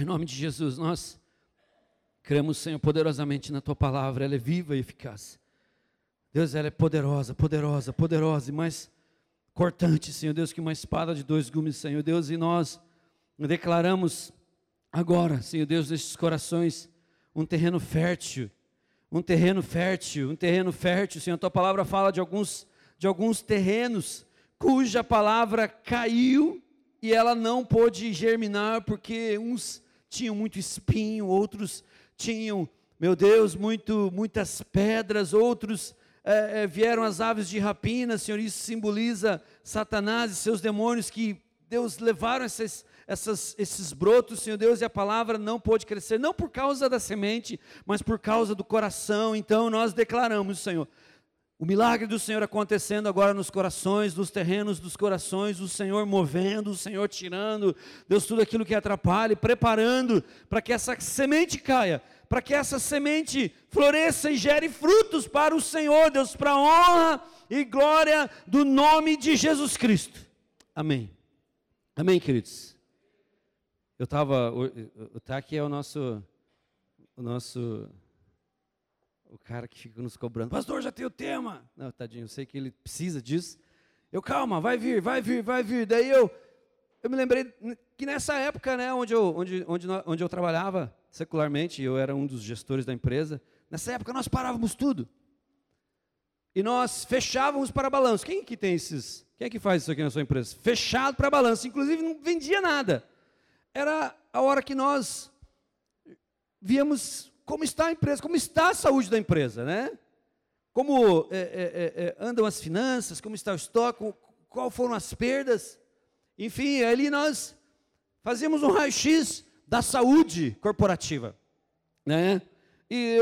Pai, em nome de Jesus, nós cremos, Senhor, poderosamente na Tua palavra, ela é viva e eficaz. Deus, ela é poderosa, poderosa, poderosa e mais cortante, Senhor Deus, que uma espada de dois gumes, Senhor Deus, e nós declaramos agora, Senhor Deus, nestes corações, um terreno fértil, um terreno fértil, um terreno fértil, Senhor, tua palavra fala de alguns, de alguns terrenos cuja palavra caiu e ela não pôde germinar porque uns tinham muito espinho, outros tinham, meu Deus, muito, muitas pedras, outros é, é, vieram as aves de rapina, Senhor, isso simboliza Satanás e seus demônios que Deus levaram esses, essas, esses brotos, Senhor Deus, e a palavra não pôde crescer, não por causa da semente, mas por causa do coração. Então nós declaramos, Senhor, o milagre do Senhor acontecendo agora nos corações, nos terrenos dos corações, o Senhor movendo, o Senhor tirando, Deus, tudo aquilo que atrapalha, preparando para que essa semente caia, para que essa semente floresça e gere frutos para o Senhor, Deus, para a honra e glória do nome de Jesus Cristo. Amém. Amém, queridos. Eu estava, o Taki é o nosso, o nosso o cara que fica nos cobrando, pastor, já tem o tema. Não, tadinho, eu sei que ele precisa disso. Eu, calma, vai vir, vai vir, vai vir. Daí eu, eu me lembrei que nessa época, né, onde eu, onde, onde, onde eu trabalhava secularmente, eu era um dos gestores da empresa, nessa época nós parávamos tudo. E nós fechávamos para balanço. Quem que tem esses? Quem é que faz isso aqui na sua empresa? Fechado para balanço. Inclusive não vendia nada. Era a hora que nós víamos como está a empresa, como está a saúde da empresa, né? Como é, é, é, é andam as finanças, como está o estoque, qual foram as perdas. Enfim, ali nós fazíamos um raio-x da saúde corporativa, né? E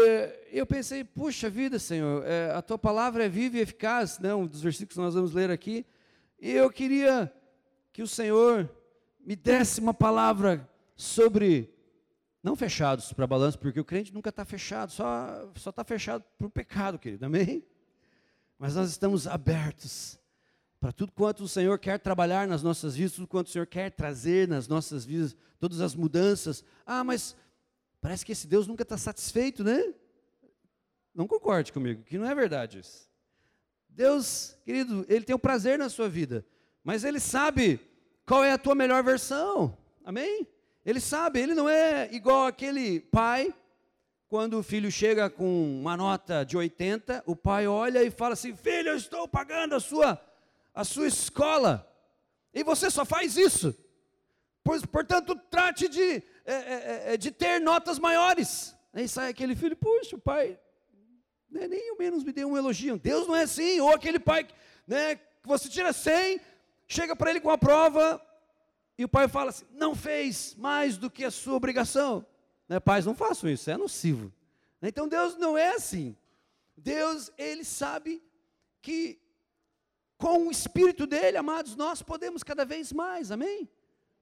eu pensei, puxa vida, Senhor, é, a tua palavra é viva e eficaz, né? um dos versículos que nós vamos ler aqui. E eu queria que o Senhor me desse uma palavra sobre não fechados para balanço, porque o crente nunca está fechado, só está fechado para o pecado, querido, amém? Mas nós estamos abertos para tudo quanto o Senhor quer trabalhar nas nossas vidas, tudo quanto o Senhor quer trazer nas nossas vidas, todas as mudanças. Ah, mas parece que esse Deus nunca está satisfeito, né? Não concorde comigo, que não é verdade isso. Deus, querido, Ele tem o um prazer na sua vida, mas Ele sabe qual é a tua melhor versão, amém? Ele sabe, ele não é igual aquele pai, quando o filho chega com uma nota de 80, o pai olha e fala assim: Filho, eu estou pagando a sua, a sua escola, e você só faz isso. Portanto, trate de, é, é, é, de ter notas maiores. Aí sai aquele filho, puxa, o pai, né, nem ao menos me deu um elogio. Deus não é assim. Ou aquele pai né, que você tira 100, chega para ele com a prova, e o pai fala assim: não fez mais do que a sua obrigação. Né, pais, não façam isso, é nocivo. Então Deus não é assim. Deus, Ele sabe que com o Espírito dele, amados, nós podemos cada vez mais, amém?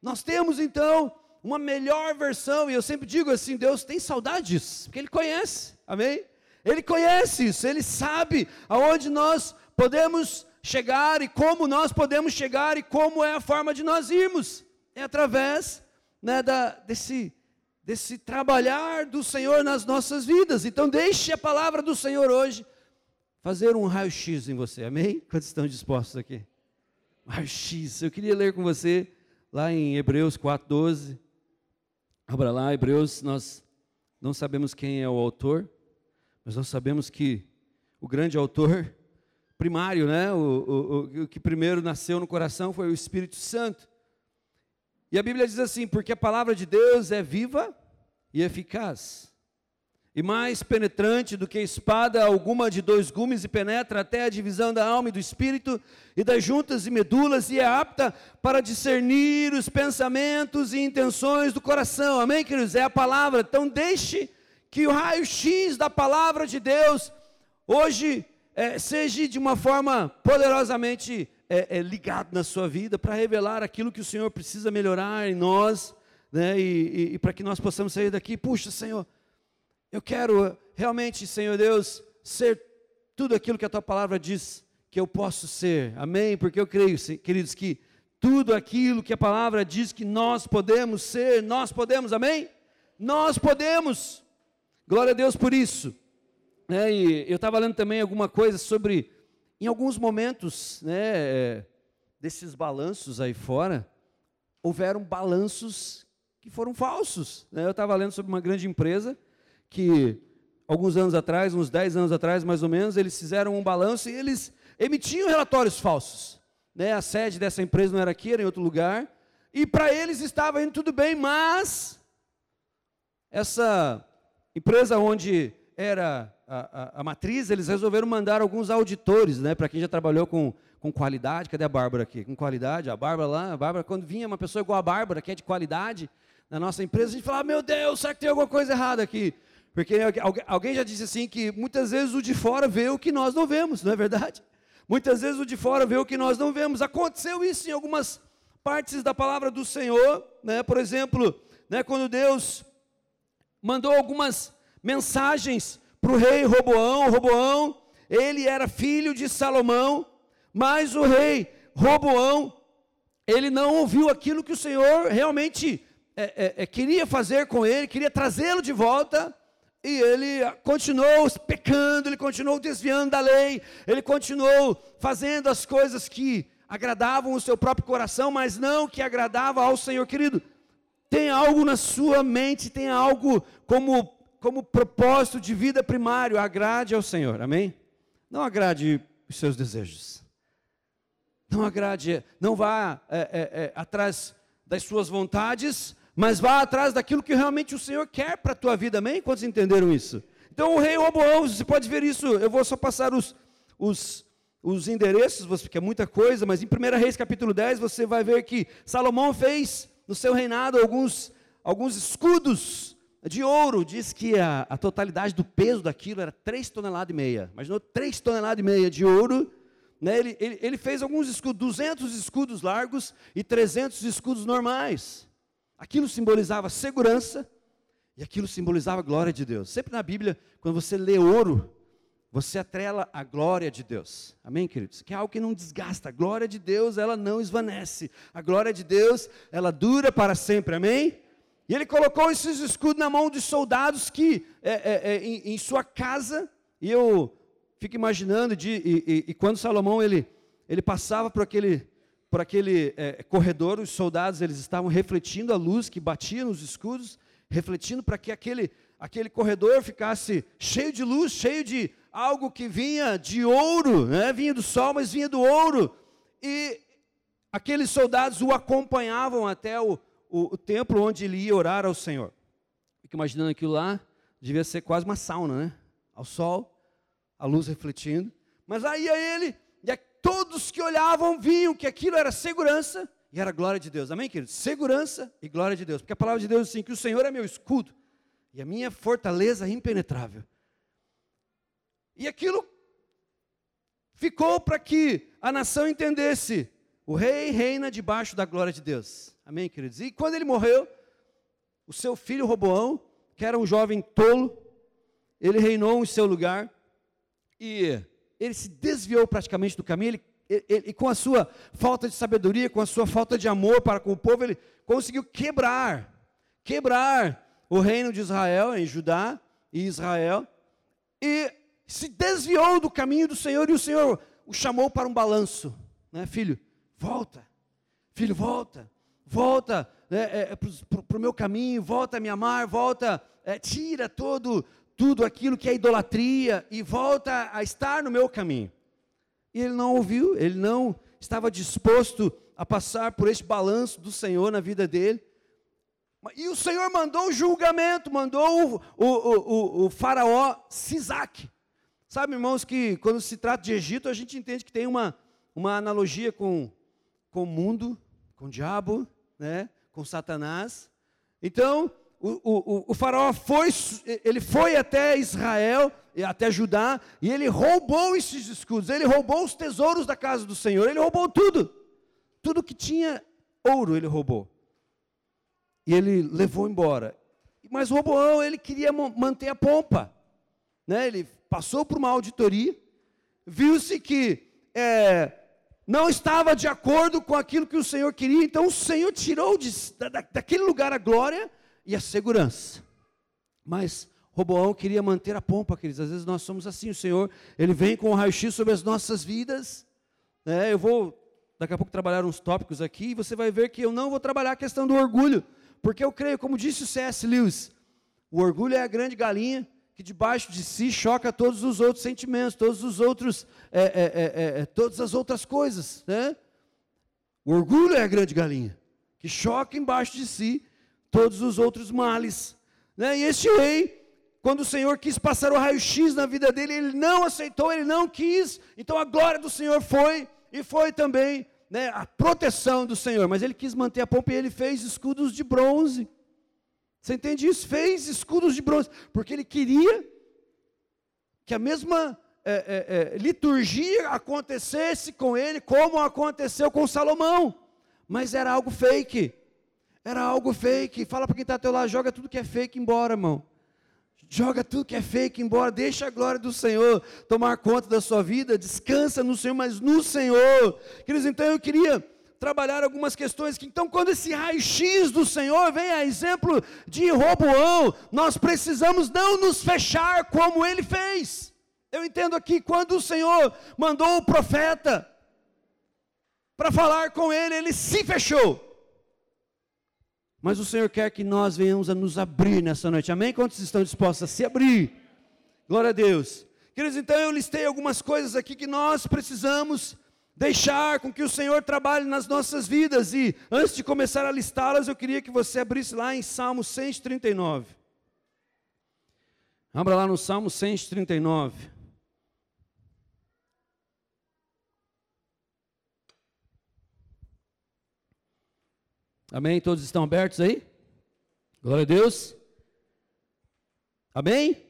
Nós temos então uma melhor versão, e eu sempre digo assim: Deus tem saudade disso, porque Ele conhece, amém? Ele conhece isso, Ele sabe aonde nós podemos chegar e como nós podemos chegar e como é a forma de nós irmos é através né, da, desse, desse trabalhar do Senhor nas nossas vidas. Então, deixe a palavra do Senhor hoje fazer um raio-x em você, amém? Quantos estão dispostos aqui? Raio-x. Eu queria ler com você lá em Hebreus 4,12. Abra lá, Hebreus, nós não sabemos quem é o autor, mas nós sabemos que o grande autor primário, né, o, o, o que primeiro nasceu no coração foi o Espírito Santo. E a Bíblia diz assim: porque a palavra de Deus é viva e eficaz, e mais penetrante do que espada alguma de dois gumes, e penetra até a divisão da alma e do espírito, e das juntas e medulas, e é apta para discernir os pensamentos e intenções do coração. Amém, queridos? É a palavra. Então, deixe que o raio-x da palavra de Deus hoje é, seja de uma forma poderosamente é, é, ligado na sua vida para revelar aquilo que o Senhor precisa melhorar em nós, né, e, e, e para que nós possamos sair daqui. Puxa, Senhor, eu quero realmente, Senhor Deus, ser tudo aquilo que a tua palavra diz que eu posso ser, amém? Porque eu creio, queridos, que tudo aquilo que a palavra diz que nós podemos ser, nós podemos, amém? Nós podemos. Glória a Deus por isso. É, eu estava lendo também alguma coisa sobre, em alguns momentos, né, desses balanços aí fora, houveram balanços que foram falsos. Né? Eu estava lendo sobre uma grande empresa que, alguns anos atrás, uns 10 anos atrás mais ou menos, eles fizeram um balanço e eles emitiam relatórios falsos. Né? A sede dessa empresa não era aqui, era em outro lugar. E para eles estava indo tudo bem, mas essa empresa onde era a, a, matriz, eles resolveram mandar alguns auditores, né? Para quem já trabalhou com, com qualidade, cadê a Bárbara aqui? Com qualidade, a Bárbara lá, a Bárbara, quando vinha uma pessoa igual a Bárbara, que é de qualidade, na nossa empresa, a gente falava, meu Deus, será que tem alguma coisa errada aqui? Porque alguém já disse assim que muitas vezes o de fora vê o que nós não vemos, não é verdade? Muitas vezes o de fora vê o que nós não vemos. Aconteceu isso em algumas partes da palavra do Senhor, né? Por exemplo, né, quando Deus mandou algumas mensagens para o rei Roboão. Roboão, ele era filho de Salomão, mas o rei Roboão, ele não ouviu aquilo que o Senhor realmente é, é, é, queria fazer com ele, queria trazê-lo de volta, e ele continuou pecando, ele continuou desviando da lei, ele continuou fazendo as coisas que agradavam o seu próprio coração, mas não que agradava ao Senhor, querido. Tem algo na sua mente, tem algo como, como propósito de vida primário, agrade ao Senhor, amém? Não agrade os seus desejos, não agrade, não vá é, é, é, atrás das suas vontades, mas vá atrás daquilo que realmente o Senhor quer para a tua vida, amém? Quantos entenderam isso? Então o rei Roboão, você pode ver isso, eu vou só passar os, os, os endereços, porque é muita coisa, mas em 1 Reis capítulo 10 você vai ver que Salomão fez no seu reinado alguns, alguns escudos de ouro, diz que a, a totalidade do peso daquilo era 3 toneladas e meia, imaginou 3 toneladas e meia de ouro, né? ele, ele, ele fez alguns escudos, 200 escudos largos e 300 escudos normais, Aquilo simbolizava segurança e aquilo simbolizava a glória de Deus. Sempre na Bíblia, quando você lê ouro, você atrela a glória de Deus. Amém, queridos? Que é algo que não desgasta. A glória de Deus, ela não esvanece. A glória de Deus, ela dura para sempre. Amém? E ele colocou esses escudos na mão de soldados que, é, é, é, em, em, sua casa, e eu fico imaginando, de, e, e, e quando Salomão ele, ele passava por aquele por aquele é, corredor, os soldados eles estavam refletindo a luz que batia nos escudos, refletindo para que aquele, aquele corredor ficasse cheio de luz, cheio de algo que vinha de ouro, né? vinha do sol, mas vinha do ouro. E aqueles soldados o acompanhavam até o, o, o templo onde ele ia orar ao Senhor. Fico imaginando aquilo lá, devia ser quase uma sauna, né? Ao sol, a luz refletindo. Mas aí ia ele todos que olhavam viam que aquilo era segurança e era glória de Deus. Amém, queridos? Segurança e glória de Deus. Porque a palavra de Deus diz assim: que o Senhor é meu escudo e a minha fortaleza impenetrável. E aquilo ficou para que a nação entendesse: o rei reina debaixo da glória de Deus. Amém, queridos? E quando ele morreu, o seu filho Roboão, que era um jovem tolo, ele reinou em seu lugar e ele se desviou praticamente do caminho, ele, com a sua falta de sabedoria, com a sua falta de amor para com o povo, ele conseguiu quebrar, quebrar o reino de Israel, em Judá e Israel, e se desviou do caminho do Senhor, e o Senhor o chamou para um balanço, né, filho, volta, filho, volta, volta né, é, é, para o meu caminho, volta a me amar, volta, é, tira todo tudo aquilo que é idolatria e volta a estar no meu caminho. E ele não ouviu, ele não estava disposto a passar por este balanço do Senhor na vida dele. E o Senhor mandou o julgamento, mandou o, o, o, o faraó Sisaque. Sabe, irmãos, que quando se trata de Egito, a gente entende que tem uma, uma analogia com, com o mundo, com o diabo, né, com Satanás. Então, o, o, o faraó foi, ele foi até Israel, até Judá, e ele roubou esses escudos, ele roubou os tesouros da casa do Senhor, ele roubou tudo. Tudo que tinha ouro ele roubou. E ele levou embora. Mas Roboão, ele queria manter a pompa. Né? Ele passou por uma auditoria, viu-se que é, não estava de acordo com aquilo que o Senhor queria, então o Senhor tirou de, da, daquele lugar a glória e a segurança. Mas Roboão queria manter a pompa, queridos. Às vezes nós somos assim, o Senhor, Ele vem com o raio-x sobre as nossas vidas. Né? Eu vou, daqui a pouco, trabalhar uns tópicos aqui, e você vai ver que eu não vou trabalhar a questão do orgulho, porque eu creio, como disse o C.S. Lewis, o orgulho é a grande galinha que debaixo de si choca todos os outros sentimentos, todos os outros, é, é, é, é, todas as outras coisas, né? O orgulho é a grande galinha, que choca embaixo de si todos os outros males. Né? E este rei, quando o Senhor quis passar o raio-x na vida dele, ele não aceitou, ele não quis, então a glória do Senhor foi, e foi também né, a proteção do Senhor, mas ele quis manter a pompa e ele fez escudos de bronze. Você entende isso? Fez escudos de bronze, porque ele queria que a mesma é, é, é, liturgia acontecesse com ele, como aconteceu com Salomão. Mas era algo fake. Era algo fake. Fala para quem está teu lado, joga tudo que é fake embora, irmão. Joga tudo que é fake embora, deixa a glória do Senhor tomar conta da sua vida, descansa no Senhor, mas no Senhor. Queridos, então eu queria trabalhar algumas questões que então quando esse raio-x do Senhor vem a exemplo de Roboão, nós precisamos não nos fechar como ele fez. Eu entendo aqui quando o Senhor mandou o profeta para falar com ele, ele se fechou. Mas o Senhor quer que nós venhamos a nos abrir nessa noite. Amém? Quantos estão dispostos a se abrir? Glória a Deus. Queridos, então eu listei algumas coisas aqui que nós precisamos deixar com que o Senhor trabalhe nas nossas vidas. E antes de começar a listá-las, eu queria que você abrisse lá em Salmo 139. Abra lá no Salmo 139. Amém? Todos estão abertos aí? Glória a Deus. Amém?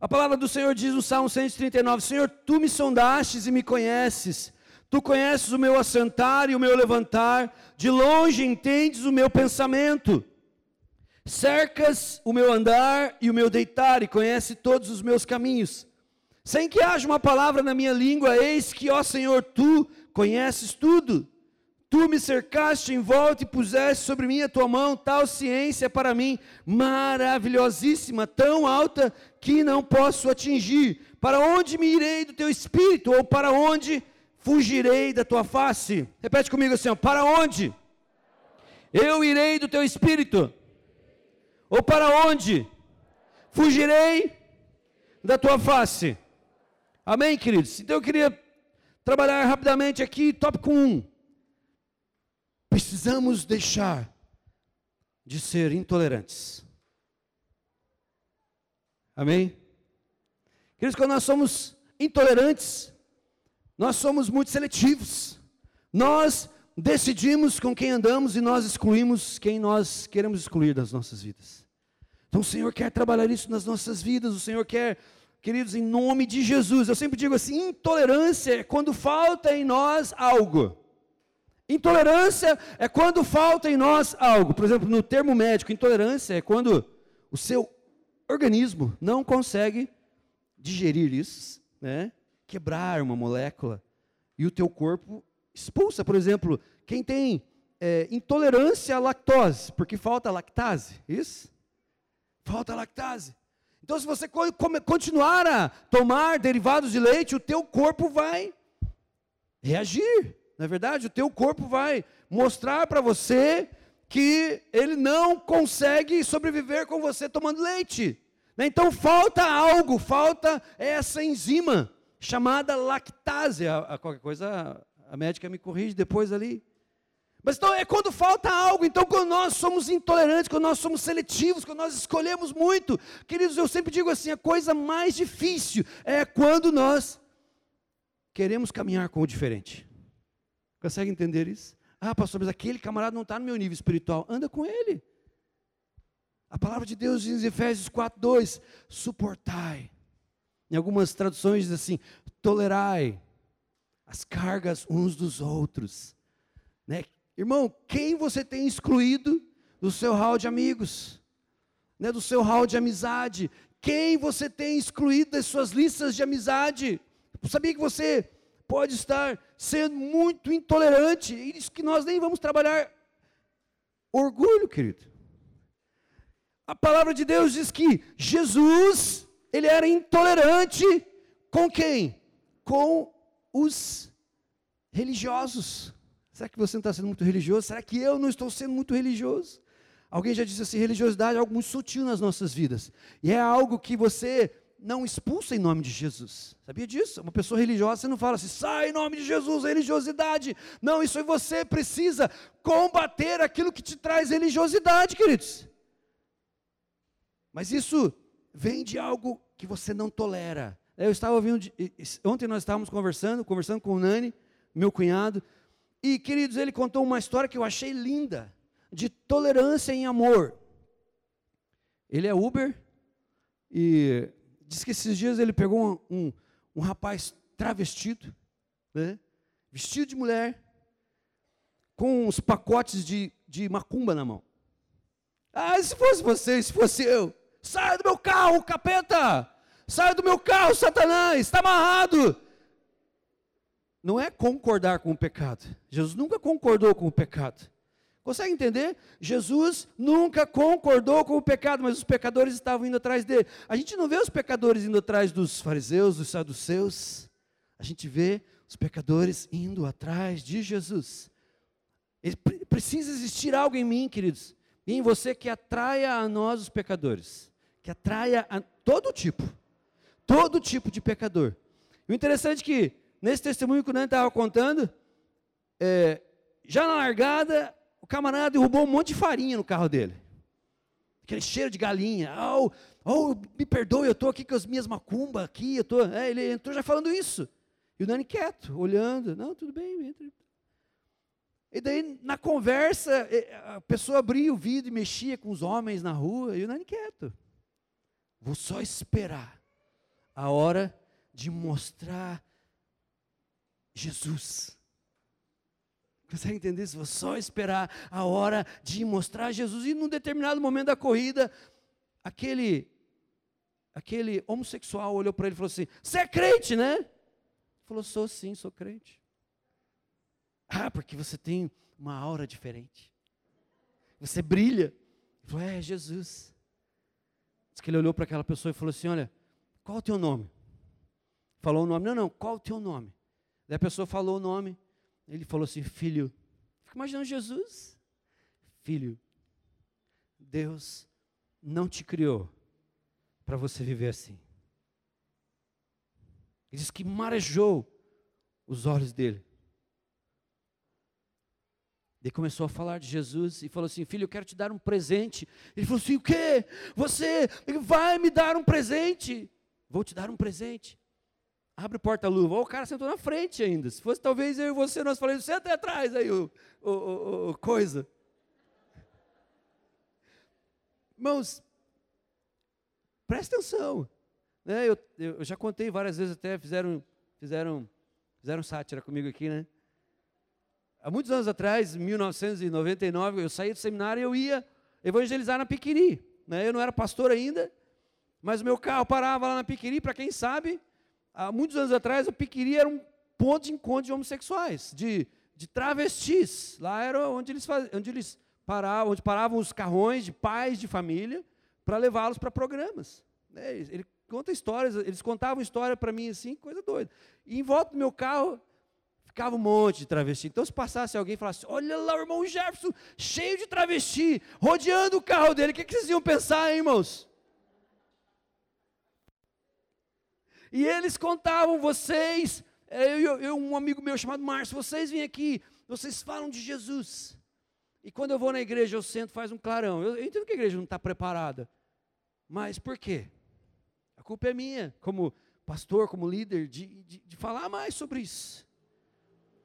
A palavra do Senhor diz no Salmo 139: Senhor, tu me sondastes e me conheces. Tu conheces o meu assentar e o meu levantar, de longe entendes o meu pensamento. Cercas o meu andar e o meu deitar, e conhece todos os meus caminhos. Sem que haja uma palavra na minha língua, eis que, ó Senhor, tu conheces tudo. Tu me cercaste em volta e puseste sobre mim a tua mão, tal ciência para mim, maravilhosíssima, tão alta que não posso atingir. Para onde me irei do teu espírito, ou para onde fugirei da tua face? Repete comigo assim: ó, para onde? Eu irei do teu espírito, ou para onde fugirei da tua face? Amém, queridos? Então eu queria trabalhar rapidamente aqui, tópico 1 Precisamos deixar de ser intolerantes. Amém? Queridos, quando nós somos intolerantes, nós somos muito seletivos. Nós decidimos com quem andamos e nós excluímos quem nós queremos excluir das nossas vidas. Então o Senhor quer trabalhar isso nas nossas vidas, o Senhor quer, queridos, em nome de Jesus. Eu sempre digo assim: intolerância é quando falta em nós algo. Intolerância é quando falta em nós algo. Por exemplo, no termo médico, intolerância é quando o seu organismo não consegue digerir isso, né? quebrar uma molécula, e o teu corpo expulsa. Por exemplo, quem tem é, intolerância à lactose, porque falta lactase, isso? Falta lactase. Então, se você continuar a tomar derivados de leite, o teu corpo vai reagir. Na é verdade, o teu corpo vai mostrar para você que ele não consegue sobreviver com você tomando leite. Né? Então falta algo, falta essa enzima chamada lactase. A, qualquer coisa a médica me corrige depois ali. Mas então é quando falta algo, então quando nós somos intolerantes, quando nós somos seletivos, quando nós escolhemos muito, queridos, eu sempre digo assim, a coisa mais difícil é quando nós queremos caminhar com o diferente. Consegue entender isso? Ah, pastor, mas aquele camarada não está no meu nível espiritual. Anda com ele. A palavra de Deus diz em Efésios 4, 2: suportai. Em algumas traduções diz assim: tolerai as cargas uns dos outros. Né? Irmão, quem você tem excluído do seu hall de amigos? Né? Do seu hall de amizade? Quem você tem excluído das suas listas de amizade? Sabia que você pode estar sendo muito intolerante, e isso que nós nem vamos trabalhar orgulho, querido. A palavra de Deus diz que Jesus, ele era intolerante com quem? Com os religiosos. Será que você não está sendo muito religioso? Será que eu não estou sendo muito religioso? Alguém já disse assim: religiosidade é algo muito sutil nas nossas vidas. E é algo que você não expulsa em nome de Jesus. Sabia disso? Uma pessoa religiosa, você não fala assim, sai em nome de Jesus, religiosidade. Não, isso aí você precisa combater aquilo que te traz religiosidade, queridos. Mas isso vem de algo que você não tolera. Eu estava ouvindo, ontem nós estávamos conversando, conversando com o Nani, meu cunhado, e queridos, ele contou uma história que eu achei linda, de tolerância em amor. Ele é Uber, e diz que esses dias ele pegou um, um, um rapaz travestido, né, vestido de mulher, com uns pacotes de, de macumba na mão. Ah, se fosse você, se fosse eu, saia do meu carro, capeta! Saia do meu carro, Satanás, está amarrado. Não é concordar com o pecado. Jesus nunca concordou com o pecado. Consegue entender? Jesus nunca concordou com o pecado, mas os pecadores estavam indo atrás dele. A gente não vê os pecadores indo atrás dos fariseus, dos saduceus. A gente vê os pecadores indo atrás de Jesus. precisa existir algo em mim, queridos, e em você que atraia a nós os pecadores, que atraia a todo tipo, todo tipo de pecador. E o interessante é que, nesse testemunho que o Nando estava contando, é, já na largada, camarada derrubou um monte de farinha no carro dele. Aquele cheiro de galinha. Oh, oh me perdoe, eu estou aqui com as minhas macumbas aqui. Eu tô, é, ele entrou já falando isso. E o Nani quieto, olhando. Não, tudo bem, entra. E daí, na conversa, a pessoa abria o vidro e mexia com os homens na rua. E o Nani quieto. Vou só esperar a hora de mostrar Jesus. Consegue entender isso? Vou só esperar a hora de mostrar Jesus. E num determinado momento da corrida, aquele, aquele homossexual olhou para ele e falou assim: Você é crente, né? Ele falou: Sou sim, sou crente. Ah, porque você tem uma aura diferente. Você brilha. Ele falou: É, Jesus. Diz que ele olhou para aquela pessoa e falou assim: Olha, qual o teu nome? Falou o nome. Não, não, qual o teu nome? Daí a pessoa falou o nome. Ele falou assim: Filho, fica imaginando Jesus. Filho, Deus não te criou para você viver assim. Ele diz que marejou os olhos dele. Ele começou a falar de Jesus e falou assim: Filho, eu quero te dar um presente. Ele falou assim: O quê? Você vai me dar um presente? Vou te dar um presente. Abre o porta-luva. O cara sentou na frente ainda. Se fosse talvez eu e você, nós falamos, senta atrás aí, o, o, o, o coisa. Irmãos, presta atenção. Né? Eu, eu, já contei várias vezes até, fizeram, fizeram, fizeram sátira comigo aqui, né? Há muitos anos atrás, em 1999, eu saí do seminário e eu ia evangelizar na Piquiri. Né? Eu não era pastor ainda, mas o meu carro parava lá na Piquiri, para quem sabe, há muitos anos atrás, o Piquiri era um ponto de encontro de homossexuais, de, de travestis. Lá era onde eles, faz, onde eles paravam, onde paravam os carrões de pais de família para levá-los para programas. É, ele conta histórias, eles contavam história para mim assim, coisa doida. E em volta do meu carro ficava um monte de travesti. Então, se passasse alguém e falasse: Olha lá o irmão Jefferson, cheio de travesti, rodeando o carro dele, o que, que vocês iam pensar, hein, irmãos? E eles contavam, vocês, é, eu, eu, um amigo meu chamado Márcio, vocês vêm aqui, vocês falam de Jesus. E quando eu vou na igreja, eu sento, faz um clarão. Eu, eu entendo que a igreja não está preparada. Mas por quê? A culpa é minha, como pastor, como líder, de, de, de falar mais sobre isso.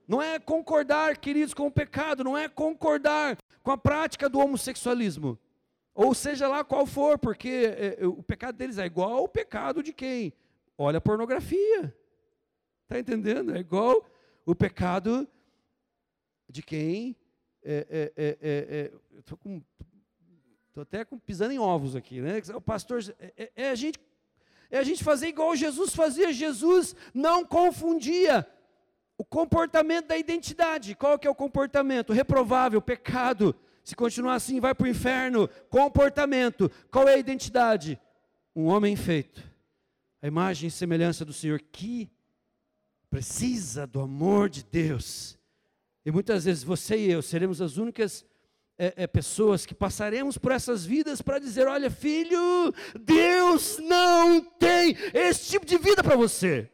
Não é concordar, queridos, com o pecado, não é concordar com a prática do homossexualismo. Ou seja lá qual for, porque é o pecado deles é igual ao pecado de quem? Olha a pornografia. Está entendendo? É igual o pecado de quem. É, é, é, é, é Estou até com, pisando em ovos aqui, né? O pastor. É, é, a gente, é a gente fazer igual Jesus fazia. Jesus não confundia o comportamento da identidade. Qual que é o comportamento? Reprovável, pecado. Se continuar assim, vai para o inferno. Comportamento. Qual é a identidade? Um homem feito. A imagem e semelhança do Senhor que precisa do amor de Deus. E muitas vezes você e eu seremos as únicas é, é, pessoas que passaremos por essas vidas para dizer: olha, filho, Deus não tem esse tipo de vida para você.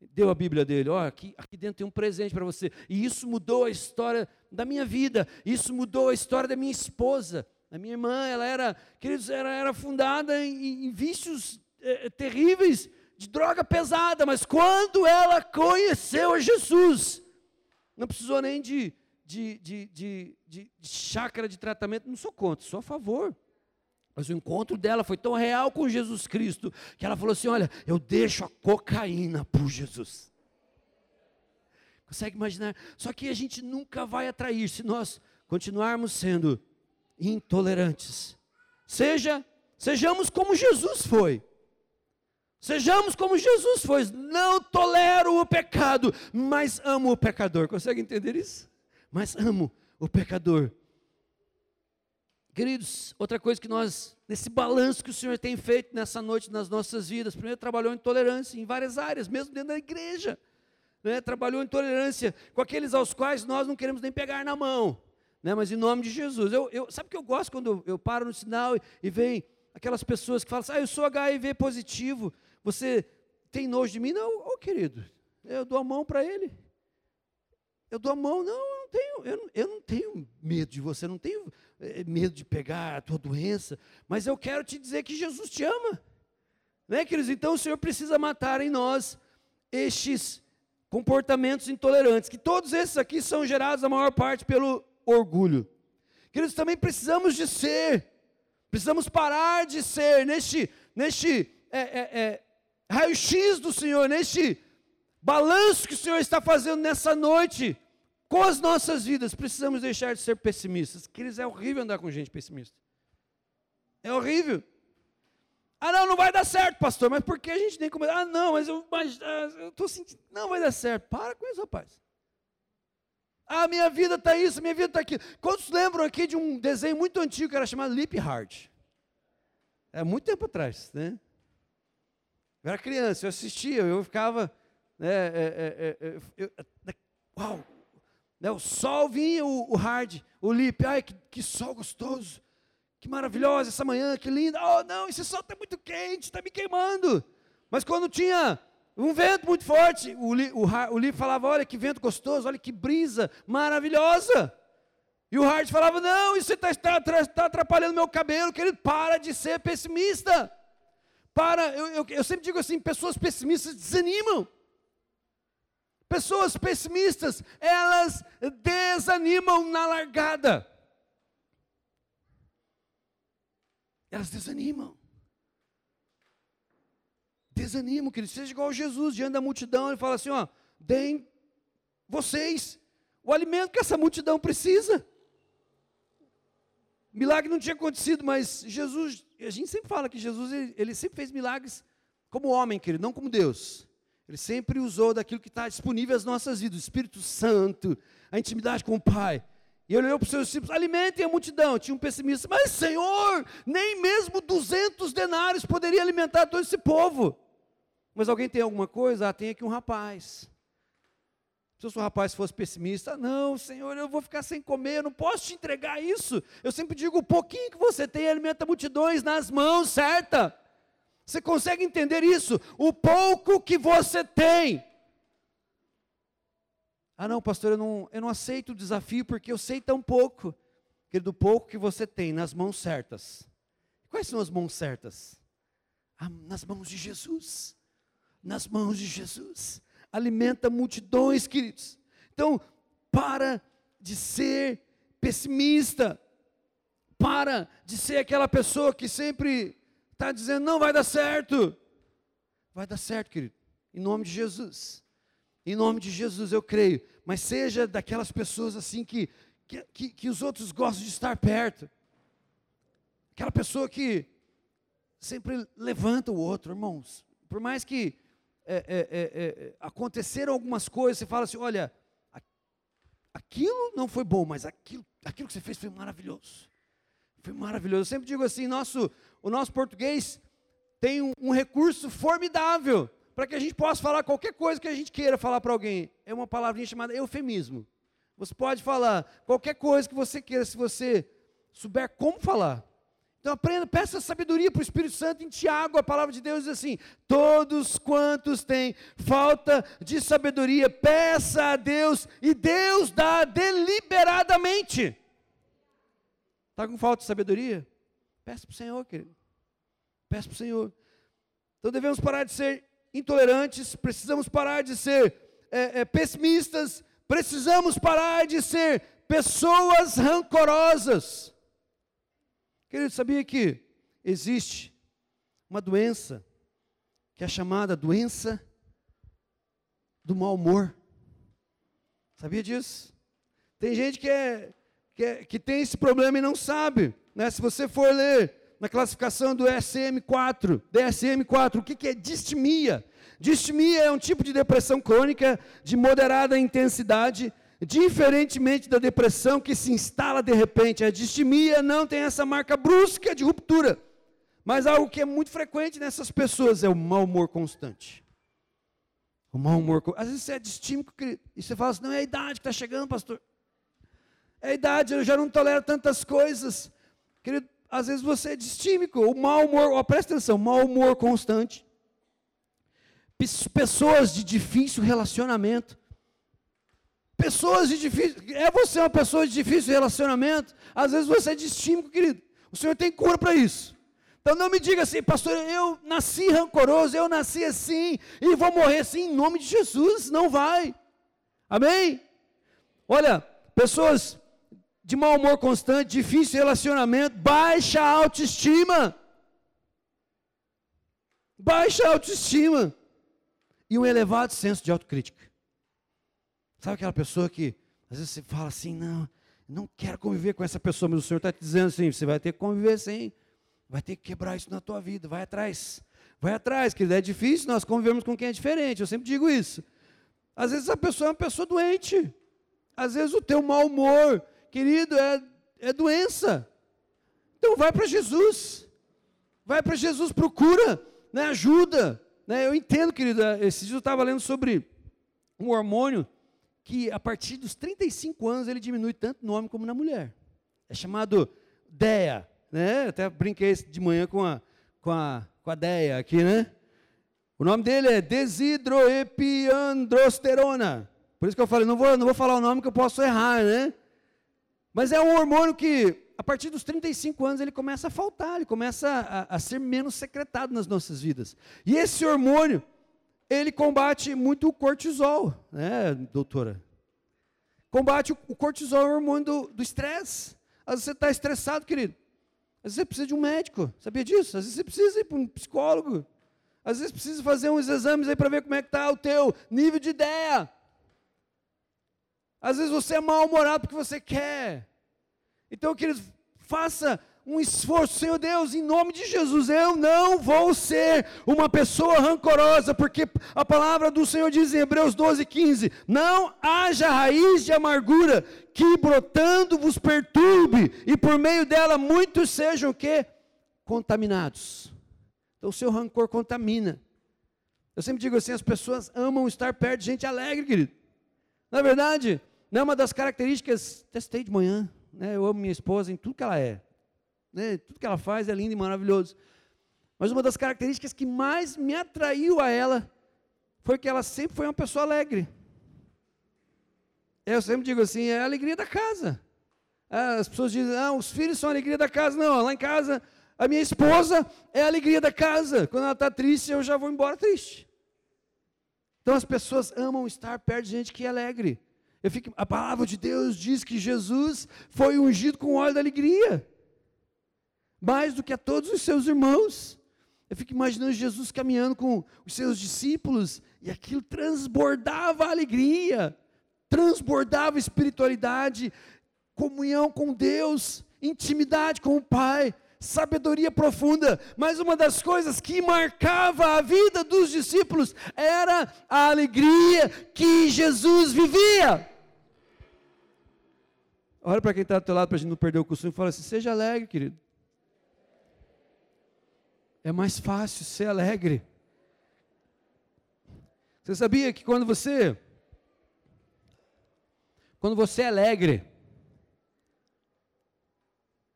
Deu a Bíblia dele, ó, aqui, aqui dentro tem um presente para você. E isso mudou a história da minha vida, isso mudou a história da minha esposa. A minha irmã, ela era, queridos, era, era fundada em, em vícios é, terríveis, de droga pesada, mas quando ela conheceu a Jesus, não precisou nem de de, de, de, de, de chácara de tratamento, não sou contra, sou a favor. Mas o encontro dela foi tão real com Jesus Cristo que ela falou assim: Olha, eu deixo a cocaína por Jesus. Consegue imaginar? Só que a gente nunca vai atrair se nós continuarmos sendo intolerantes. Seja, sejamos como Jesus foi. Sejamos como Jesus foi. Não tolero o pecado, mas amo o pecador. Consegue entender isso? mas amo o pecador. Queridos, outra coisa que nós, nesse balanço que o Senhor tem feito nessa noite nas nossas vidas, primeiro trabalhou em tolerância em várias áreas, mesmo dentro da igreja. Né? Trabalhou em tolerância com aqueles aos quais nós não queremos nem pegar na mão. Né? Mas em nome de Jesus. Eu, eu, sabe o que eu gosto quando eu, paro no sinal e, e vem aquelas pessoas que falam assim, ah, eu sou HIV positivo, você tem nojo de mim? Não, ô oh, querido, eu dou a mão para ele. Eu dou a mão, não, eu não tenho, eu eu não tenho medo de você, não tenho é, medo de pegar a tua doença, mas eu quero te dizer que Jesus te ama. Né, queridos? Então o Senhor precisa matar em nós estes comportamentos intolerantes, que todos esses aqui são gerados a maior parte pelo orgulho. Queridos, também precisamos de ser, precisamos parar de ser neste, neste é, é, é raio-x do Senhor, neste balanço que o Senhor está fazendo nessa noite, com as nossas vidas, precisamos deixar de ser pessimistas. Queridos, é horrível andar com gente pessimista. É horrível. Ah, não, não vai dar certo, pastor, mas por que a gente tem como. Ah, não, mas eu ah, estou sentindo. Não vai dar certo. Para com isso, rapaz. Ah, minha vida está isso, minha vida está aquilo. Quantos lembram aqui de um desenho muito antigo que era chamado Lip Heart? É muito tempo atrás, né? Eu era criança, eu assistia, eu ficava. Né, é, é, é, eu, uau, né, o sol vinha, o, o hard, o lip, ai que, que sol gostoso, que maravilhosa essa manhã, que linda. Oh não, esse sol está muito quente, está me queimando. Mas quando tinha um vento muito forte, o, o, o lip falava, olha que vento gostoso, olha que brisa maravilhosa. E o hard falava, não, isso está tá, tá atrapalhando meu cabelo, querido, para de ser pessimista. Para, eu, eu, eu sempre digo assim, pessoas pessimistas desanimam. Pessoas pessimistas, elas desanimam na largada. Elas desanimam. Desanimam, que seja igual Jesus, diante da multidão, ele fala assim: ó, deem vocês o alimento que essa multidão precisa. Milagre não tinha acontecido, mas Jesus, a gente sempre fala que Jesus, ele, ele sempre fez milagres como homem, querido, não como Deus. Ele sempre usou daquilo que está disponível às nossas vidas, o Espírito Santo, a intimidade com o Pai. E ele olhou para os seus discípulos, alimentem a multidão. Tinha um pessimista, mas Senhor, nem mesmo 200 denários poderia alimentar todo esse povo. Mas alguém tem alguma coisa? Ah, tem aqui um rapaz. Se o rapaz fosse pessimista, não, Senhor, eu vou ficar sem comer, eu não posso te entregar isso. Eu sempre digo, o pouquinho que você tem alimenta multidões nas mãos, certa? Você consegue entender isso? O pouco que você tem. Ah, não, pastor, eu não, eu não aceito o desafio porque eu sei tão pouco. Que do pouco que você tem nas mãos certas. Quais são as mãos certas? Ah, nas mãos de Jesus. Nas mãos de Jesus. Alimenta multidões, queridos. Então, para de ser pessimista. Para de ser aquela pessoa que sempre está dizendo, não vai dar certo. Vai dar certo, querido. Em nome de Jesus. Em nome de Jesus, eu creio. Mas seja daquelas pessoas assim que, que, que, que os outros gostam de estar perto. Aquela pessoa que sempre levanta o outro, irmãos. Por mais que é, é, é, é aconteceram algumas coisas, você fala assim: olha, aquilo não foi bom, mas aquilo, aquilo que você fez foi maravilhoso. Foi maravilhoso. Eu sempre digo assim: nosso, o nosso português tem um, um recurso formidável para que a gente possa falar qualquer coisa que a gente queira falar para alguém. É uma palavrinha chamada eufemismo. Você pode falar qualquer coisa que você queira, se você souber como falar. Então aprenda, peça sabedoria para o Espírito Santo em Tiago, a palavra de Deus diz assim: todos quantos têm falta de sabedoria, peça a Deus, e Deus dá deliberadamente. Está com falta de sabedoria? Peça para o Senhor, querido. Peça para o Senhor. Então devemos parar de ser intolerantes, precisamos parar de ser é, é, pessimistas, precisamos parar de ser pessoas rancorosas. Querido, sabia que existe uma doença que é chamada doença do mau humor? Sabia disso? Tem gente que, é, que, é, que tem esse problema e não sabe. Né? Se você for ler na classificação do DSM-4, DSM-4, o que, que é distimia? Distimia é um tipo de depressão crônica de moderada intensidade, diferentemente da depressão que se instala de repente. A distimia não tem essa marca brusca de ruptura, mas algo que é muito frequente nessas pessoas é o mau humor constante. O mau humor, às vezes você é distímico e você fala assim, não é a idade que está chegando, pastor. É a idade, eu já não tolero tantas coisas. Querido, às vezes você é distímico, o mau humor, presta atenção, mau humor constante. Pessoas de difícil relacionamento. Pessoas de difícil. É você uma pessoa de difícil relacionamento? Às vezes você é distímico, querido. O Senhor tem cura para isso. Então não me diga assim, pastor, eu nasci rancoroso, eu nasci assim, e vou morrer assim, em nome de Jesus. Não vai. Amém? Olha, pessoas de mau humor constante, difícil relacionamento, baixa autoestima. Baixa autoestima. E um elevado senso de autocrítica. Sabe aquela pessoa que às vezes você fala assim, não, não quero conviver com essa pessoa, mas o Senhor está te dizendo assim, você vai ter que conviver sim. Vai ter que quebrar isso na tua vida, vai atrás. Vai atrás, que é difícil nós convivemos com quem é diferente, eu sempre digo isso. Às vezes a pessoa é uma pessoa doente. Às vezes o teu mau humor, querido, é, é doença. Então vai para Jesus. Vai para Jesus, procura, né, ajuda. Né? Eu entendo, querido, é, esse dia eu estava lendo sobre um hormônio que a partir dos 35 anos ele diminui tanto no homem como na mulher. É chamado DEA. Né? Até brinquei de manhã com a, com a, com a DEA aqui, né? O nome dele é desidroepiandrosterona. Por isso que eu falei, não vou, não vou falar o nome que eu posso errar, né? Mas é um hormônio que, a partir dos 35 anos, ele começa a faltar, ele começa a, a ser menos secretado nas nossas vidas. E esse hormônio, ele combate muito o cortisol, né, doutora? Combate o, o cortisol, o hormônio do estresse. Às vezes você está estressado, querido. Às vezes você precisa de um médico, sabia disso? Às vezes você precisa ir para um psicólogo. Às vezes precisa fazer uns exames aí para ver como é que está o teu nível de ideia. Às vezes você é mal-humorado porque você quer. Então, queridos, faça um esforço, Senhor Deus, em nome de Jesus, eu não vou ser uma pessoa rancorosa, porque a palavra do Senhor diz em Hebreus 12, 15: não haja raiz de amargura que brotando vos perturbe, e por meio dela muitos sejam o quê? Contaminados. Então o seu rancor contamina. Eu sempre digo assim: as pessoas amam estar perto de gente alegre, querido. Na verdade, não é uma das características, testei de manhã, né? eu amo minha esposa em tudo que ela é. Né? Tudo que ela faz é lindo e maravilhoso. Mas uma das características que mais me atraiu a ela foi que ela sempre foi uma pessoa alegre. Eu sempre digo assim, é a alegria da casa. Ah, as pessoas dizem, ah, os filhos são a alegria da casa. Não, lá em casa, a minha esposa é a alegria da casa. Quando ela está triste, eu já vou embora triste. Então as pessoas amam estar perto de gente que é alegre. Eu fico, a palavra de Deus diz que Jesus foi ungido com óleo da alegria, mais do que a todos os seus irmãos. Eu fico imaginando Jesus caminhando com os seus discípulos e aquilo transbordava alegria, transbordava espiritualidade, comunhão com Deus, intimidade com o Pai. sabedoria profunda, mas uma das coisas que marcava a vida dos discípulos era a alegria que Jesus vivia. Olha para quem está do teu lado para a gente não perder o costume e fala assim: seja alegre, querido. É mais fácil ser alegre. Você sabia que quando você quando você é alegre,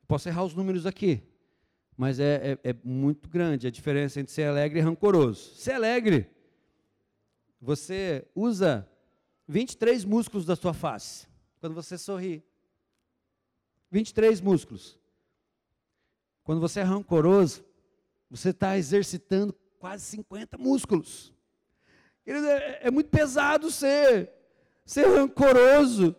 posso errar os números aqui, mas é, é, é, muito grande a diferença entre ser alegre e rancoroso. Ser alegre, você usa 23 músculos da sua face quando você sorri. 23 músculos. Quando você é rancoroso, você está exercitando quase 50 músculos. É, é muito pesado ser, ser rancoroso.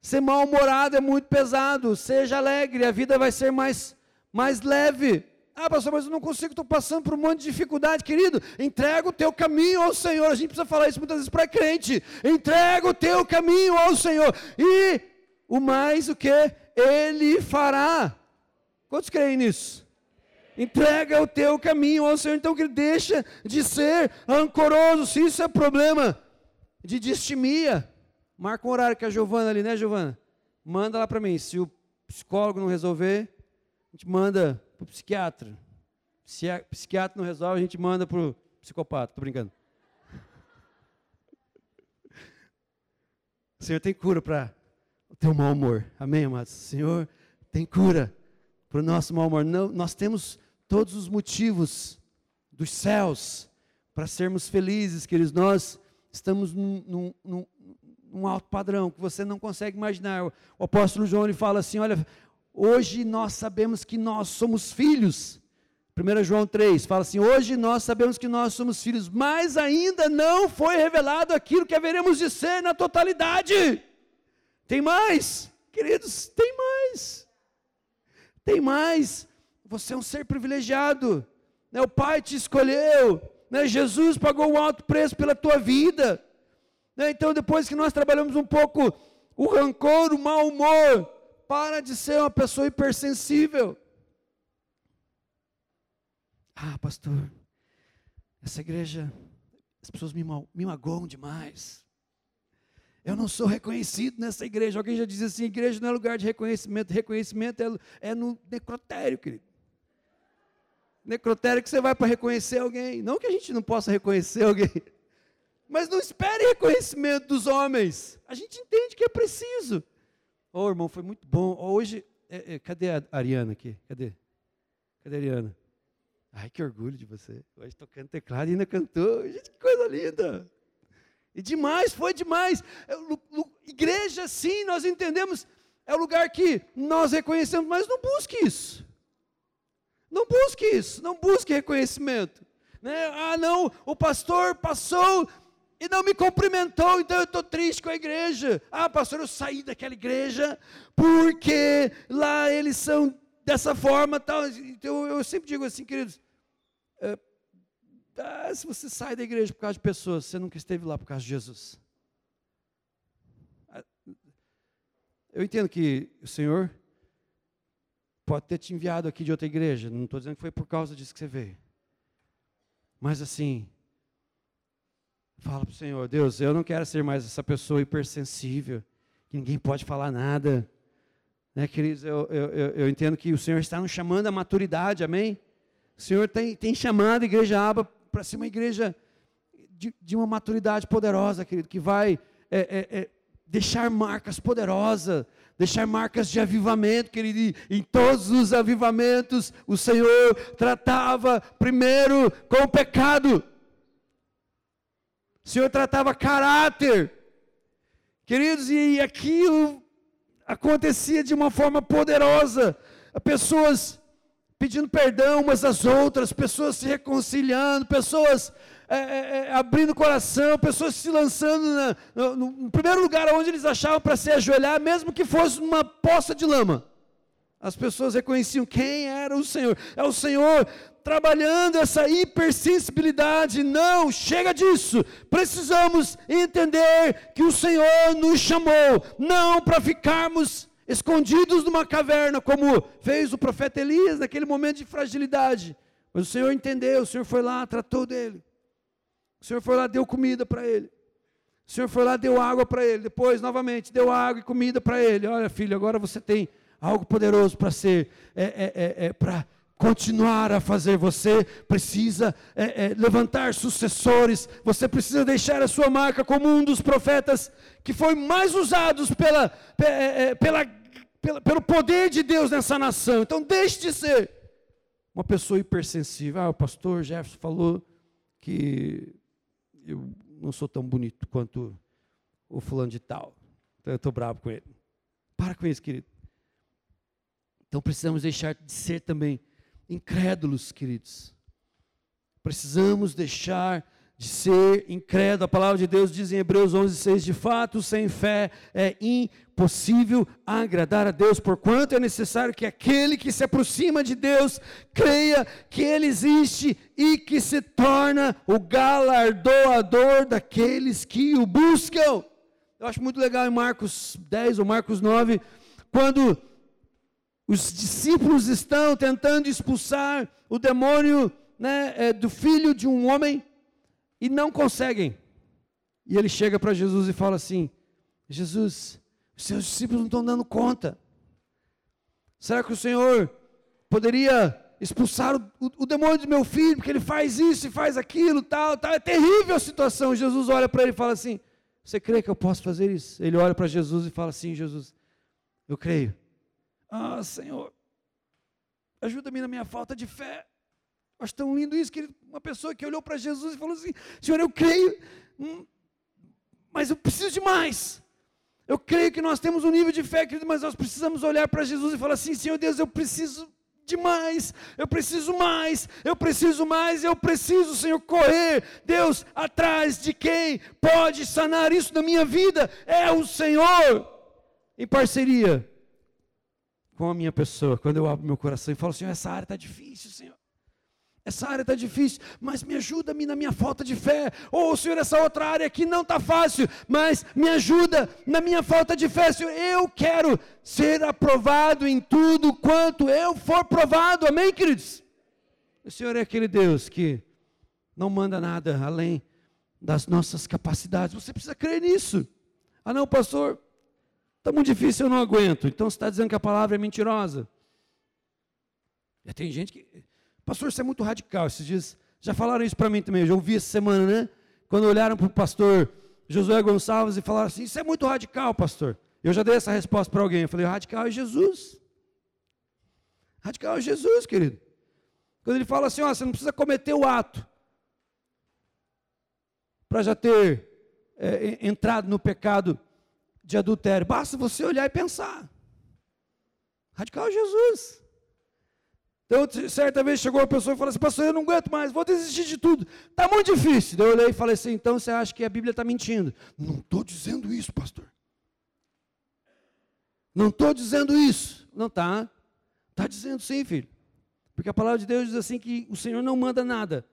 Ser mal-humorado é muito pesado. Seja alegre, a vida vai ser mais, mais leve. Ah, pastor, mas eu não consigo, estou passando por um monte de dificuldade, querido. Entrega o teu caminho ao Senhor. A gente precisa falar isso muitas vezes para crente. Entrega o teu caminho ao Senhor. E o mais o que? Ele fará. Quantos creem nisso? Entrega o teu caminho ao Senhor. Então, que deixa de ser ancoroso. Se isso é problema de distimia, marca um horário com a Giovana ali, né, Giovana? Manda lá para mim. Se o psicólogo não resolver, a gente manda para o psiquiatra. Se o psiquiatra não resolve, a gente manda para o psicopata. Estou brincando. O Senhor tem cura para o teu mau humor. Amém, amados? Senhor tem cura para o nosso mau humor. Não, nós temos todos os motivos dos céus para sermos felizes, queridos. Nós estamos num, num, num, alto padrão que você não consegue imaginar. O apóstolo João ele fala assim: olha, hoje nós sabemos que nós somos filhos. 1 João 3 fala assim: hoje nós sabemos que nós somos filhos, mas ainda não foi revelado aquilo que haveremos de ser na totalidade. Tem mais, queridos, tem mais. Tem mais. Você é um ser privilegiado. Né? O Pai te escolheu. Né? Jesus pagou um alto preço pela tua vida. Né? Então, depois que nós trabalhamos um pouco o rancor, o mau humor, para de ser uma pessoa hipersensível. Ah, pastor, essa igreja, as pessoas me, me magoam demais. Eu não sou reconhecido nessa igreja. Alguém já diz assim: igreja não é lugar de reconhecimento. Reconhecimento é, é no necrotério, querido. Necrotério que você vai para reconhecer alguém. Não que a gente não possa reconhecer alguém. Mas não espere reconhecimento dos homens. A gente entende que é preciso. Ô oh, irmão, foi muito bom. Hoje, é, é, cadê a Ariana aqui? Cadê? Cadê a Ariana? Ai, que orgulho de você. Hoje tocando teclado e ainda cantou. Gente, que coisa linda. E demais, foi demais. É, igreja, sim, nós entendemos, é o lugar que nós reconhecemos, mas não busque isso. Não busque isso, não busque reconhecimento. Né? Ah, não, o pastor passou e não me cumprimentou, então eu estou triste com a igreja. Ah, pastor, eu saí daquela igreja porque lá eles são dessa forma. Tal. Então eu sempre digo assim, queridos, ah, se você sai da igreja por causa de pessoas, você nunca esteve lá por causa de Jesus. Ah, eu entendo que o Senhor pode ter te enviado aqui de outra igreja, não estou dizendo que foi por causa disso que você veio. Mas assim, fala para o Senhor, Deus, eu não quero ser mais essa pessoa hipersensível, que ninguém pode falar nada. Né, queridos, eu, eu, eu, entendo que o Senhor está nos chamando à maturidade, amém? O Senhor tem, tem chamado a igreja aba para ser uma igreja de, de, uma maturidade poderosa, querido, que vai é, é, é, deixar marcas poderosas, deixar marcas de avivamento, querido. E em todos os avivamentos, o Senhor tratava primeiro com o pecado. O Senhor tratava caráter. Queridos, e aquilo acontecia de uma forma poderosa. Pessoas pedindo perdão umas às outras, pessoas se reconciliando, pessoas é, é, é abrindo coração, pessoas se lançando na, no, no, primeiro lugar onde eles achavam para se ajoelhar, mesmo que fosse uma poça de lama. As pessoas reconheciam quem era o Senhor. É o Senhor trabalhando essa hipersensibilidade. Não, chega disso. Precisamos entender que o Senhor nos chamou não para ficarmos escondidos numa caverna, como fez o profeta Elias naquele momento de fragilidade. Mas o Senhor entendeu, o Senhor foi lá, tratou dele. O Senhor foi lá, deu comida para ele. O Senhor foi lá, deu água para ele. Depois, novamente, deu água e comida para ele. Olha, filho, agora você tem algo poderoso para ser, é, é, é, é para continuar a fazer. Você precisa é, é, levantar sucessores. Você precisa deixar a sua marca como um dos profetas que foi mais usados pela, é, pela, pela, pelo poder de Deus nessa nação. Então, deixe de ser uma pessoa hipersensível. Ah, o pastor Jefferson falou que eu não sou tão bonito quanto o fulano de tal. Então eu estou bravo com ele. Para com isso, querido. Então precisamos deixar de ser também incrédulos, queridos. Precisamos deixar de ser incrédulo. A palavra de Deus diz em Hebreus 11, 6, de fato, sem fé é impossível agradar a Deus, porquanto é necessário que aquele que se aproxima de Deus creia que Ele existe e que se torna o galardoador daqueles que o buscam. Eu acho muito legal em Marcos 10 ou Marcos 9, quando os discípulos estão tentando expulsar o demônio né, é, do filho de um homem e não conseguem. E ele chega para Jesus e fala assim: Jesus, os seus discípulos não estão dando conta. Será que o Senhor poderia expulsar o, o, o, demônio do meu filho, porque ele faz isso e faz aquilo, tal, tal. É terrível a situação. Jesus olha para ele e fala assim: Você crê que eu posso fazer isso? Ele olha para Jesus e fala assim: Jesus, eu creio. Ah, Senhor, ajuda-me na minha falta de fé. Acho tão lindo isso, que uma pessoa que olhou para Jesus e falou assim: Senhor, eu creio, hum, mas eu preciso de mais. Eu creio que nós temos um nível de fé, querido, mas nós precisamos olhar para Jesus e falar assim: Senhor Deus, eu preciso de mais, eu preciso mais, eu preciso mais, eu preciso, Senhor, correr, Deus, atrás de quem pode sanar isso na minha vida, é o Senhor, em parceria com a minha pessoa, quando eu abro meu coração e falo, Senhor, essa área está difícil, Senhor. Essa área está difícil, mas me ajuda-me na minha falta de fé. Ou, oh, Senhor, essa outra área aqui não está fácil, mas me ajuda na minha falta de fé. Senhor, eu quero ser aprovado em tudo quanto eu for provado. Amém, queridos? O Senhor é aquele Deus que não manda nada além das nossas capacidades. Você precisa crer nisso. Ah, não, pastor, está muito difícil, eu não aguento. Então você está dizendo que a palavra é mentirosa. Já tem gente que Pastor, isso é muito radical. Esses dias já falaram isso para mim também. Eu já ouvi essa semana, né? Quando olharam para o pastor Josué Gonçalves e falaram assim: Isso é muito radical, pastor. Eu já dei essa resposta para alguém. Eu falei: Radical é Jesus. Radical é Jesus, querido. Quando ele fala assim: ó, Você não precisa cometer o ato para já ter é, entrado no pecado de adultério. Basta você olhar e pensar. Radical Jesus. Então, certa vez chegou uma pessoa e falou assim: Pastor, eu não aguento mais, vou desistir de tudo. Está muito difícil. Daí eu olhei e falei assim: Então você acha que a Bíblia está mentindo? Não estou dizendo isso, pastor. Não estou dizendo isso. Não está. Está dizendo sim, filho. Porque a palavra de Deus diz assim: que o Senhor não manda nada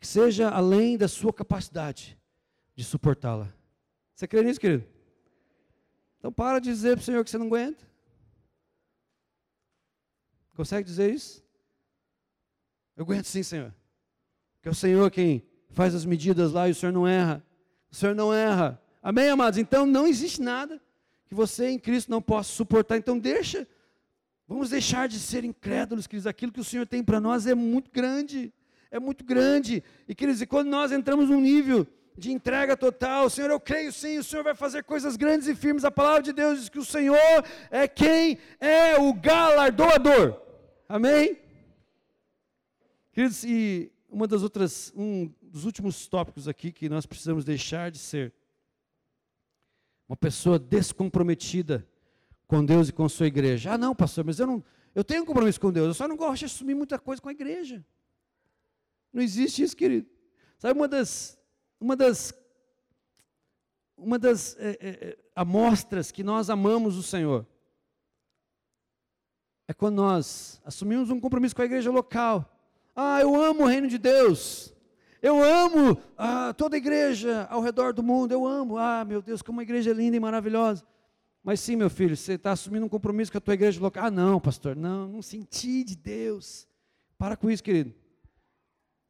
que seja além da sua capacidade de suportá-la. Você crê nisso, querido? Então para de dizer para o Senhor que você não aguenta. Consegue dizer isso? Eu aguento sim, Senhor. Que é o Senhor quem faz as medidas lá e o Senhor não erra. O Senhor não erra. Amém, amados? Então não existe nada que você em Cristo não possa suportar. Então deixa. Vamos deixar de ser incrédulos, queridos. Aquilo que o Senhor tem para nós é muito grande. É muito grande. E, queridos, e quando nós entramos num nível de entrega total. Senhor, eu creio sim, o Senhor vai fazer coisas grandes e firmes. A palavra de Deus diz que o Senhor é quem é o galardoador. Amém? Queridos, e uma das outras, um dos últimos tópicos aqui que nós precisamos deixar de ser uma pessoa descomprometida com Deus e com sua igreja. Ah, não, pastor, mas eu não, eu tenho um compromisso com Deus, eu só não gosto de assumir muita coisa com a igreja. Não existe isso, querido. Sabe uma das, uma das, uma das é, é, amostras que nós amamos o Senhor é quando nós assumimos um compromisso com a igreja local. Ah, eu amo o reino de Deus. Eu amo ah, toda a igreja ao redor do mundo. Eu amo. Ah, meu Deus, como uma igreja linda e maravilhosa. Mas sim, meu filho, você está assumindo um compromisso com a tua igreja local. Ah, não, pastor, não, não senti de Deus. Para com isso, querido.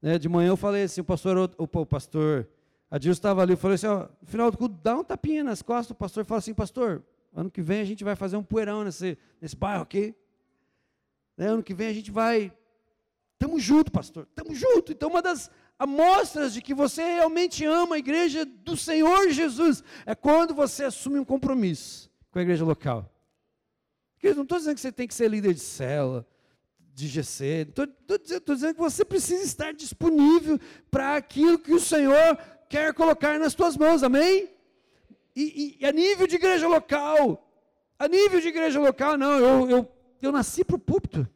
Né, de manhã eu falei assim, o pastor, o, o pastor Adilson estava ali, eu falei assim, ó, no final do culto, dá um tapinha nas costas, o pastor fala assim, pastor, ano que vem a gente vai fazer um poeirão nesse, nesse bairro aqui. Né, ano que vem a gente vai, estamos junto, pastor, estamos junto. Então uma das amostras de que você realmente ama a igreja do Senhor Jesus é quando você assume um compromisso com a igreja local. Querido, não estou dizendo que você tem que ser líder de célula, de GC, estou dizendo, que você precisa estar disponível para aquilo que o Senhor quer colocar nas tuas mãos, amém? E, e, a nível de igreja local, a nível de igreja local, não, eu, eu, eu nasci para o púlpito.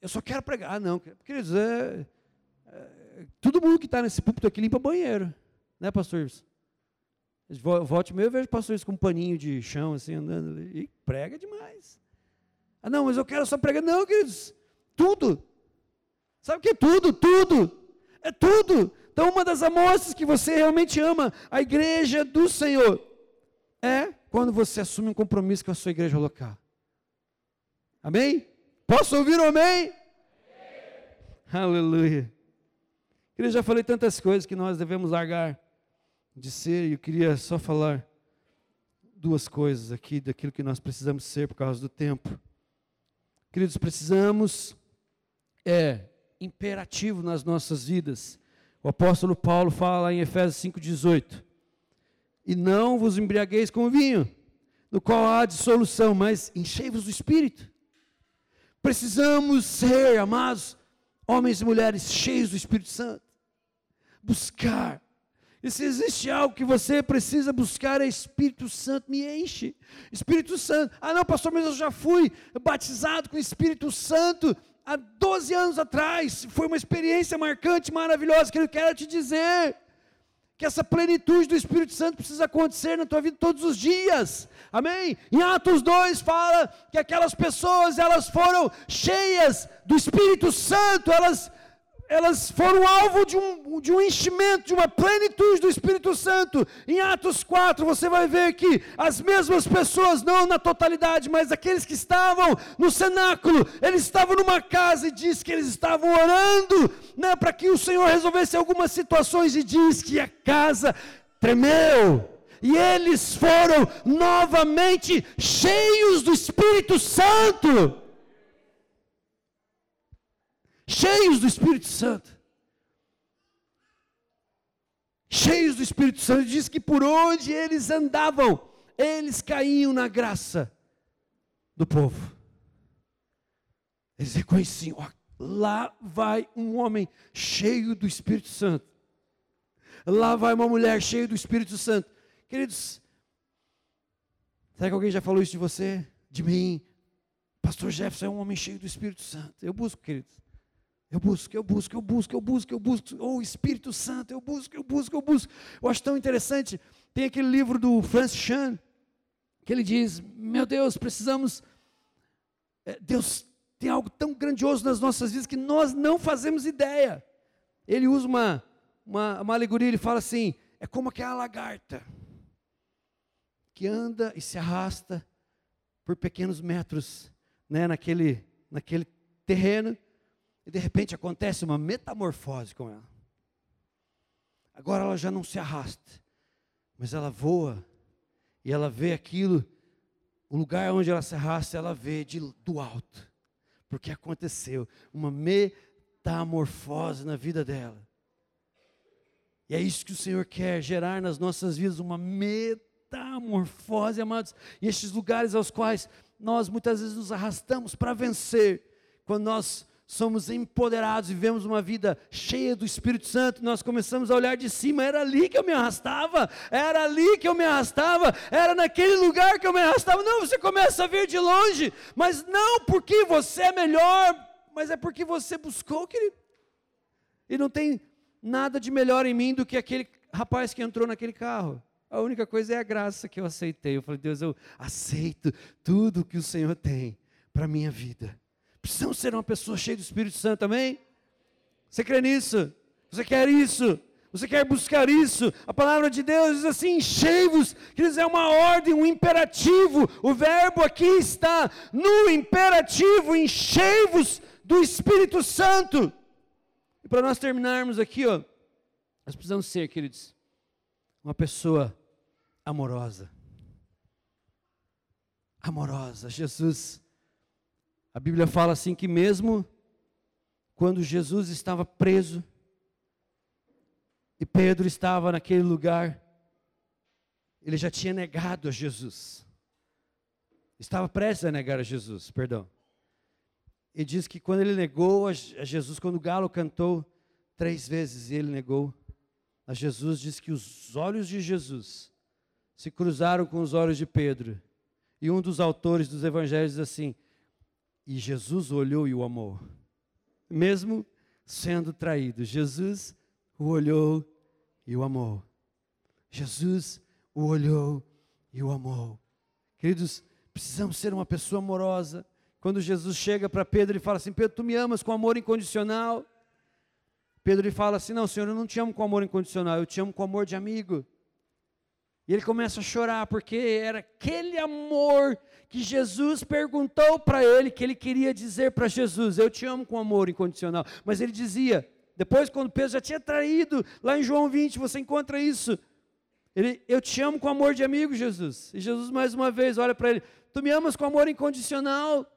Eu só quero pregar. Não, queridos, é, é, todo mundo que está nesse púlpito aqui limpa banheiro, né, pastores? Volte meio, eu vejo pastores com um paninho de chão, assim, andando, e prega demais. Ah, não, mas eu quero só pregar. Não, queridos, tudo. Sabe o que é tudo? Tudo. É tudo. Então, uma das amostras que você realmente ama a igreja do Senhor é quando você assume um compromisso com a sua igreja local. Amém? Posso ouvir um amém? Aleluia. Eu já falei tantas coisas que nós devemos largar de ser, e eu queria só falar duas coisas aqui daquilo que nós precisamos ser por causa do tempo. Queridos, precisamos, é imperativo nas nossas vidas. O apóstolo Paulo fala em Efésios 5,18: E não vos embriagueis com vinho, no qual há dissolução, mas enchei-vos do espírito. Precisamos ser, amados, homens e mulheres cheios do Espírito Santo. Buscar e se existe algo que você precisa buscar, é Espírito Santo, me enche. Espírito Santo, ah não, pastor, mas eu já fui batizado com Espírito Santo há 12 anos atrás. Foi uma experiência marcante, maravilhosa, que eu quero te dizer. Que essa plenitude do Espírito Santo precisa acontecer na tua vida todos os dias. Amém? Em Atos 2 fala que aquelas pessoas, elas foram cheias do Espírito Santo, elas elas foram alvo de um, de um enchimento, de uma plenitude do Espírito Santo. Em Atos 4, você vai ver que as mesmas pessoas, não na totalidade, mas aqueles que estavam no cenáculo, eles estavam numa casa e diz que eles estavam orando né, para que o Senhor resolvesse algumas situações e diz que a casa tremeu. E eles foram novamente cheios do Espírito Santo cheios do Espírito Santo. Cheios do Espírito Santo, diz que por onde eles andavam, eles caíam na graça Eu busco. Eu busco, eu busco, eu busco, eu busco. Oh, Espírito Santo, eu busco, eu busco, eu busco. Eu acho tão interessante. Tem aquele livro do Francis Chan, que ele diz: Meu Deus, precisamos. É, Deus tem algo tão grandioso nas nossas vidas que nós não fazemos ideia. Ele usa uma, uma, uma alegoria, ele fala assim: é como aquela lagarta que anda e se arrasta por pequenos metros né, naquele, naquele terreno e de repente acontece uma metamorfose com ela. Agora ela já não se arrasta, mas ela voa e ela vê aquilo, o lugar onde ela se arrasta, ela vê de, do alto, porque aconteceu uma metamorfose na vida dela. E é isso que o Senhor quer gerar nas nossas vidas, uma metamorfose, amados. E estes lugares aos quais nós muitas vezes nos arrastamos para vencer, quando nós somos empoderados vivemos uma vida cheia do Espírito Santo, nós começamos a olhar de cima, era ali que eu me arrastava, era ali que eu me arrastava, era naquele lugar que eu me arrastava. Não, você começa a ver de longe, mas não porque você é melhor, mas é porque você buscou, querido. E não tem nada de melhor em mim do que aquele rapaz que entrou naquele carro. A única coisa é a graça que eu aceitei. Eu falei, Deus, eu aceito tudo que o Senhor tem para a minha vida. Precisamos ser uma pessoa cheia do Espírito Santo, amém? Você crê nisso? Você quer isso? Você quer buscar isso? A palavra de Deus diz assim: enchei-vos, que é uma ordem, um imperativo. O verbo aqui está no imperativo: enchei-vos do Espírito Santo. E para nós terminarmos aqui, ó, nós precisamos ser, queridos, uma pessoa amorosa. Amorosa. Jesus, a Bíblia fala assim que mesmo quando Jesus estava preso, e Pedro estava naquele lugar, ele já tinha negado a Jesus. Estava prestes a negar a Jesus, perdão. E diz que quando ele negou a Jesus, quando o galo cantou três vezes e ele negou a Jesus, diz que os olhos de Jesus se cruzaram com os olhos de Pedro. E um dos autores dos evangelhos diz assim: E Jesus olhou e o amou. Mesmo sendo traído, Jesus o olhou e o amou. Jesus o olhou e o amou. Queridos, precisamos ser uma pessoa amorosa. Quando Jesus chega para Pedro e fala assim: Pedro, tu me amas com amor incondicional. Pedro lhe fala assim: Não, Senhor, eu não te amo com amor incondicional, eu te amo com amor de amigo. E ele começa a chorar, porque era aquele amor que Jesus perguntou para ele, que ele queria dizer para Jesus: Eu te amo com amor incondicional. Mas ele dizia, depois, quando Pedro já tinha traído, lá em João 20, você encontra isso. Ele, eu te amo com amor de amigo, Jesus. E Jesus, mais uma vez, olha para ele: Tu me amas com amor incondicional.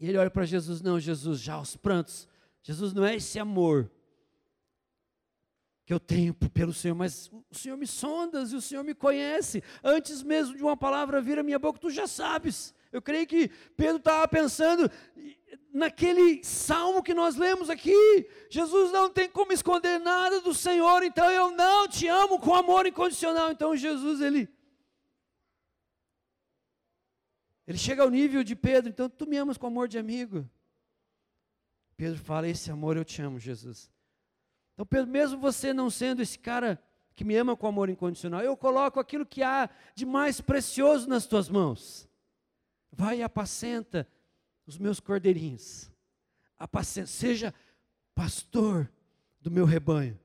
E ele olha para Jesus: Não, Jesus, já aos prantos. Jesus, não é esse amor que eu tenho pelo Senhor, mas o Senhor me sondas e o Senhor me conhece. Antes mesmo de uma palavra vir à minha boca, tu já sabes. Eu creio que Pedro estava pensando naquele salmo que nós lemos aqui. Jesus não tem como esconder nada do Senhor, então eu não te amo com amor incondicional. Então Jesus, ele. Ele chega ao nível de Pedro, então tu me amas com amor de amigo. Pedro fala: Esse amor eu te amo, Jesus. Então, mesmo você não sendo esse cara que me ama com amor incondicional, eu coloco aquilo que há de mais precioso nas tuas mãos. Vai e apacenta os meus cordeirinhos. Apacenta, seja pastor do meu rebanho.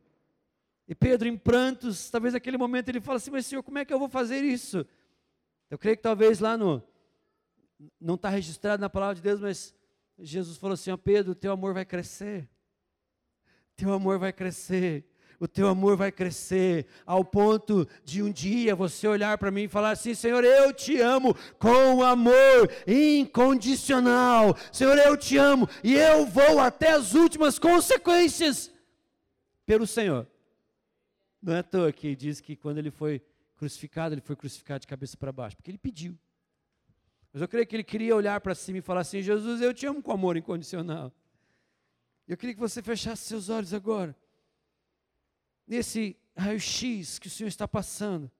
E Pedro, em prantos, talvez naquele momento ele fala assim: Mas Senhor, como é que eu vou fazer isso? Eu creio que talvez lá no. Não está registrado na palavra de Deus, mas Jesus falou assim: Ó Pedro, teu amor vai crescer teu amor vai crescer. O teu amor vai crescer ao ponto de um dia você olhar para mim e falar assim: Senhor, eu te amo com amor incondicional. Senhor, eu te amo e eu vou até as últimas consequências pelo Senhor. Não é à toa que diz que quando ele foi crucificado, ele foi crucificado de cabeça para baixo, porque ele pediu. Mas eu creio que ele queria olhar para cima e falar assim: Jesus, eu te amo com amor incondicional. Eu queria que você fechasse seus olhos agora. Nesse raio-x que o Senhor está passando.